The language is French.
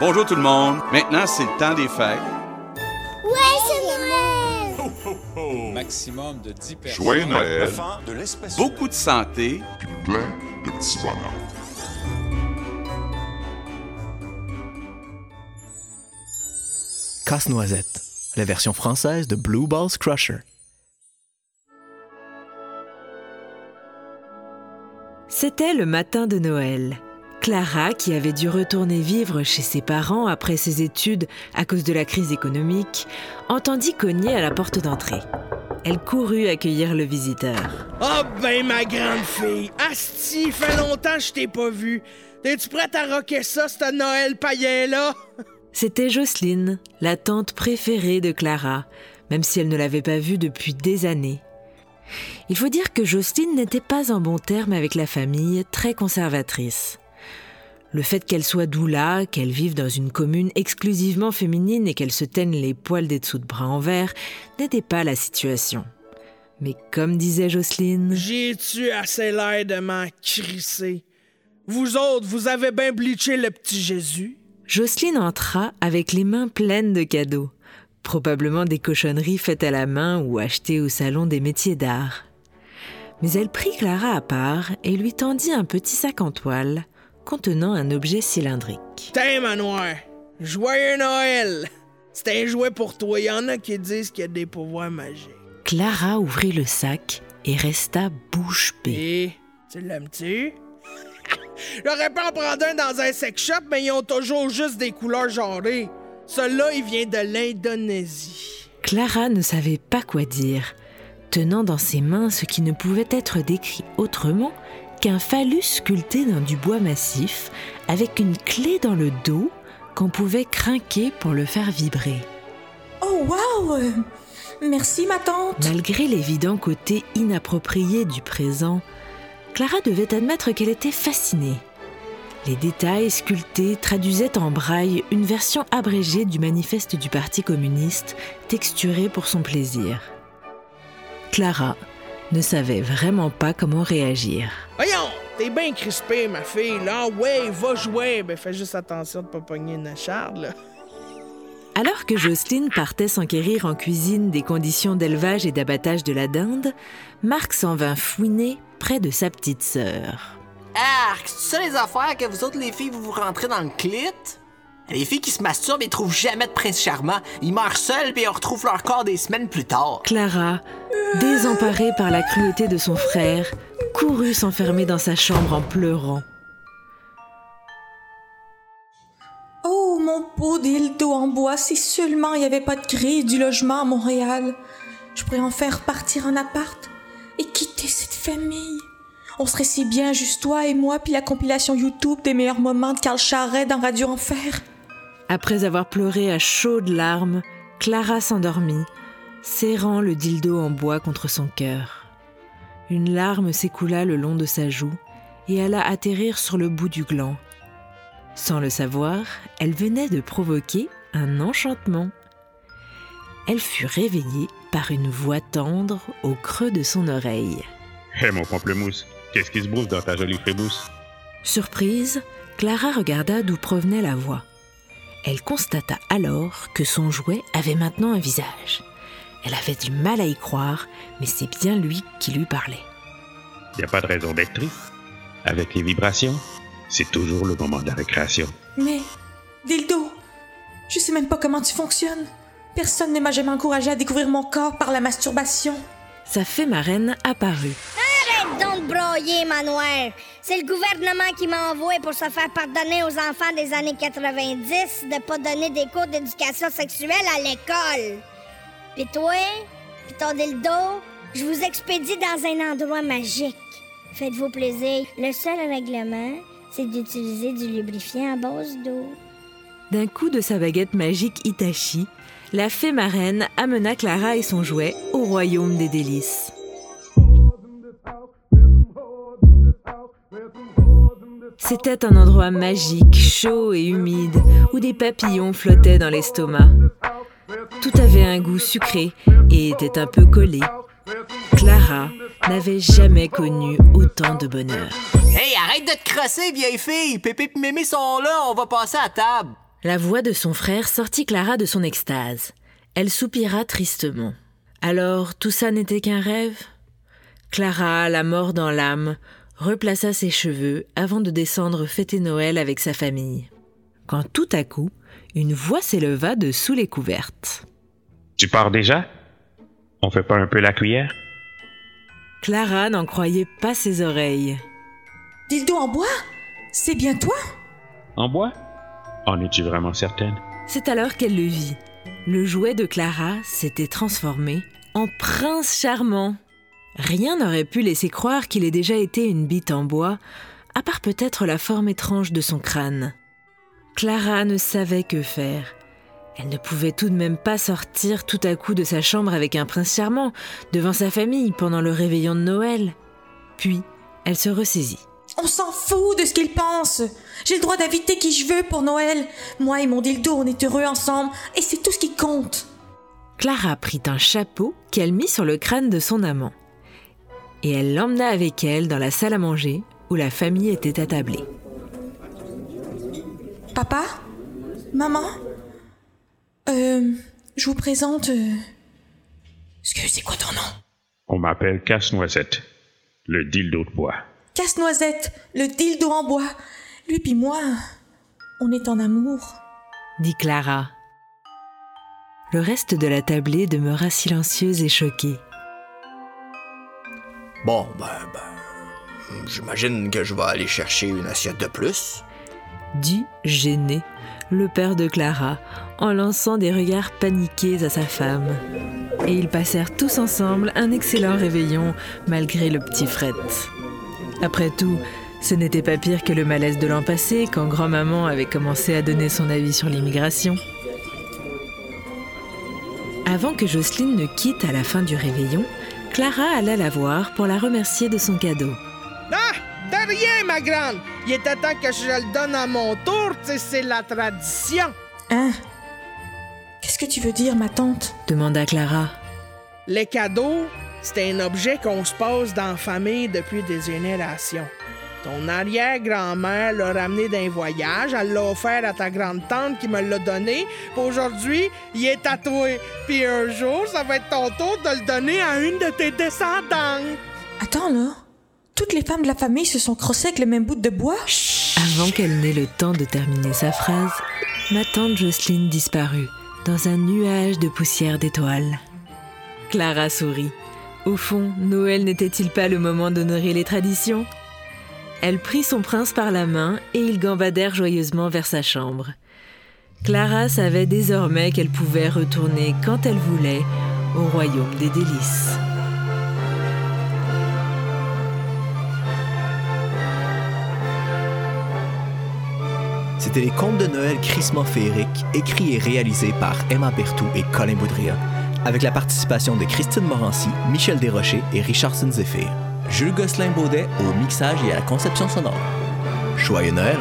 Bonjour tout le monde. Maintenant, c'est le temps des fêtes. Ouais, c'est Noël! Maximum de 10 personnes. Joyeux Noël. Beaucoup de santé. Puis plein de petits bonheurs. Casse-noisette, la version française de Blue Balls Crusher. C'était le matin de Noël. Clara, qui avait dû retourner vivre chez ses parents après ses études à cause de la crise économique, entendit cogner à la porte d'entrée. Elle courut accueillir le visiteur. Oh ben ma grande fille! Asti, fait longtemps que je t'ai pas vu. T'es-tu prête à rocker ça, ce Noël païen-là? C'était Jocelyne, la tante préférée de Clara, même si elle ne l'avait pas vue depuis des années. Il faut dire que Jocelyne n'était pas en bon terme avec la famille, très conservatrice. Le fait qu'elle soit doula, qu'elle vive dans une commune exclusivement féminine et qu'elle se teigne les poils des dessous de bras en verre n'était pas la situation. Mais comme disait Jocelyne, J'ai-tu assez l'air de m'en crisser? Vous autres, vous avez bien bleaché le petit Jésus? Jocelyne entra avec les mains pleines de cadeaux, probablement des cochonneries faites à la main ou achetées au salon des métiers d'art. Mais elle prit Clara à part et lui tendit un petit sac en toile contenant un objet cylindrique. Tiens, manoir! Joyeux Noël! C'est un jouet pour toi. Y en a qui disent qu'il y a des pouvoirs magiques. Clara ouvrit le sac et resta bouche bée. Et tu l'aimes-tu? J'aurais pu en prendre un dans un sex shop, mais ils ont toujours juste des couleurs genrées. Celui-là, il vient de l'Indonésie. Clara ne savait pas quoi dire, tenant dans ses mains ce qui ne pouvait être décrit autrement qu'un phallus sculpté dans du bois massif, avec une clé dans le dos qu'on pouvait craquer pour le faire vibrer. Oh wow euh, Merci ma tante. Malgré l'évident côté inapproprié du présent, Clara devait admettre qu'elle était fascinée. Les détails sculptés traduisaient en braille une version abrégée du manifeste du Parti communiste, texturée pour son plaisir. Clara ne savait vraiment pas comment réagir. Voyons, t'es bien crispée, ma fille. Là, ouais, va jouer. Ben, fais juste attention de pas pogner une charde, là. Alors que Jocelyne partait s'enquérir en cuisine des conditions d'élevage et d'abattage de la dinde, Marc s'en vint fouiner près de sa petite sœur. Arc, c'est ça les affaires que vous autres les filles vous vous rentrez dans le clit? Les filles qui se masturbent et trouvent jamais de prince charmant. Ils meurent seuls puis on retrouve leur corps des semaines plus tard. Clara, désemparée par la cruauté de son frère, courut s'enfermer dans sa chambre en pleurant. Oh mon beau dildo en bois, si seulement il n'y avait pas de crise du logement à Montréal. Je pourrais en faire partir un appart et quitter cette famille. On serait si bien juste toi et moi puis la compilation YouTube des meilleurs moments de Carl Charret dans Radio Enfer. Après avoir pleuré à chaudes larmes, Clara s'endormit, serrant le dildo en bois contre son cœur. Une larme s'écoula le long de sa joue et alla atterrir sur le bout du gland. Sans le savoir, elle venait de provoquer un enchantement. Elle fut réveillée par une voix tendre au creux de son oreille. Hé mon pamplemousse, qu'est-ce qui se bouffe dans ta jolie frébousse? Surprise, Clara regarda d'où provenait la voix. Elle constata alors que son jouet avait maintenant un visage. Elle avait du mal à y croire, mais c'est bien lui qui lui parlait. Y a pas de raison d'être triste. Avec les vibrations, c'est toujours le moment de la récréation. Mais, dildo, je sais même pas comment tu fonctionnes. Personne ne m'a jamais encouragé à découvrir mon corps par la masturbation. Sa fée marraine apparut. Arrête donc de broyer. C'est le gouvernement qui m'a envoyé pour se faire pardonner aux enfants des années 90 de pas donner des cours d'éducation sexuelle à l'école. Pis toi, pis ton dildo, je vous expédie dans un endroit magique. Faites-vous plaisir. Le seul règlement, c'est d'utiliser du lubrifiant à base d'eau. D'un coup de sa baguette magique Itachi, la fée marraine amena Clara et son jouet au royaume des délices. C'était un endroit magique, chaud et humide, où des papillons flottaient dans l'estomac. Tout avait un goût sucré et était un peu collé. Clara n'avait jamais connu autant de bonheur. Hey, arrête de te crosser, vieille fille! Pépé et Mémé sont là, on va passer à table. La voix de son frère sortit Clara de son extase. Elle soupira tristement. Alors tout ça n'était qu'un rêve? Clara, la mort dans l'âme, replaça ses cheveux avant de descendre fêter Noël avec sa famille. Quand tout à coup, une voix s'éleva de sous les couvertes. Tu pars déjà? On fait pas un peu la cuillère? Clara n'en croyait pas ses oreilles. Dildo en bois? C'est bien toi? En bois? En es-tu vraiment certaine? C'est alors qu'elle le vit. Le jouet de Clara s'était transformé en prince charmant. Rien n'aurait pu laisser croire qu'il ait déjà été une bite en bois, à part peut-être la forme étrange de son crâne. Clara ne savait que faire. Elle ne pouvait tout de même pas sortir tout à coup de sa chambre avec un prince charmant, devant sa famille, pendant le réveillon de Noël. Puis, elle se ressaisit. On s'en fout de ce qu'ils pensent. J'ai le droit d'inviter qui je veux pour Noël. Moi et mon dildo, on est heureux ensemble, et c'est tout ce qui compte. Clara prit un chapeau qu'elle mit sur le crâne de son amant et elle l'emmena avec elle dans la salle à manger où la famille était attablée. Papa? Maman? Euh. Je vous présente. Euh... C'est quoi ton nom? On m'appelle Casse-Noisette, le dildo de bois. Casse-Noisette, le dildo en bois. Lui puis moi, on est en amour. Dit Clara. Le reste de la tablée demeura silencieuse et choquée. Bon, ben, ben, j'imagine que je vais aller chercher une assiette de plus. Dit gêné le père de Clara en lançant des regards paniqués à sa femme. Et ils passèrent tous ensemble un excellent réveillon malgré le petit fret. Après tout, ce n'était pas pire que le malaise de l'an passé quand grand-maman avait commencé à donner son avis sur l'immigration. Avant que Jocelyne ne quitte à la fin du réveillon, Clara alla la voir pour la remercier de son cadeau. Ah! De rien, ma grande! Il était temps que je le donne à mon tour, c'est la tradition. Hein? Qu'est-ce que tu veux dire, ma tante? demanda Clara. Les cadeaux, c'est un objet qu'on se pose dans la famille depuis des générations. Ton arrière-grand-mère l'a ramené d'un voyage, elle l'a offert à ta grande-tante qui me l'a donné. Puis aujourd'hui, il est tatoué. Puis un jour, ça va être ton tour de le donner à une de tes descendantes. Attends, là. Toutes les femmes de la famille se sont crossées avec le même bout de bois? Avant qu'elle n'ait le temps de terminer sa phrase, ma tante Jocelyne disparut dans un nuage de poussière d'étoiles. Clara sourit. Au fond, Noël n'était-il pas le moment d'honorer les traditions? Elle prit son prince par la main et ils gambadèrent joyeusement vers sa chambre. Clara savait désormais qu'elle pouvait retourner quand elle voulait au royaume des délices. C'était les contes de Noël crissement féeriques, écrits et réalisés par Emma Berthoud et Colin Boudria, avec la participation de Christine Morancy, Michel Desrochers et Richardson Zephyr. Jules Gosselin-Baudet au mixage et à la conception sonore. Joyeux Noël!